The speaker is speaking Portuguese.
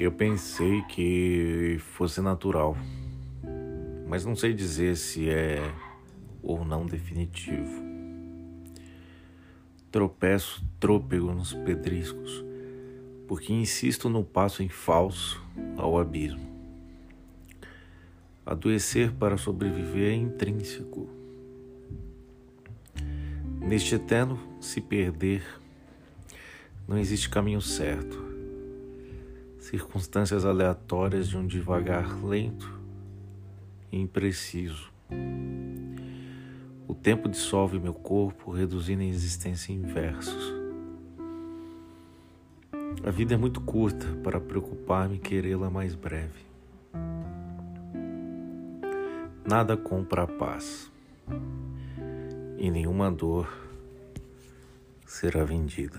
Eu pensei que fosse natural, mas não sei dizer se é ou não definitivo. Tropeço trôpego nos pedriscos, porque insisto no passo em falso ao abismo. Adoecer para sobreviver é intrínseco. Neste eterno se perder, não existe caminho certo circunstâncias aleatórias de um devagar lento e impreciso. O tempo dissolve meu corpo, reduzindo a existência em versos. A vida é muito curta para preocupar-me e querê-la mais breve. Nada compra a paz, e nenhuma dor será vendida.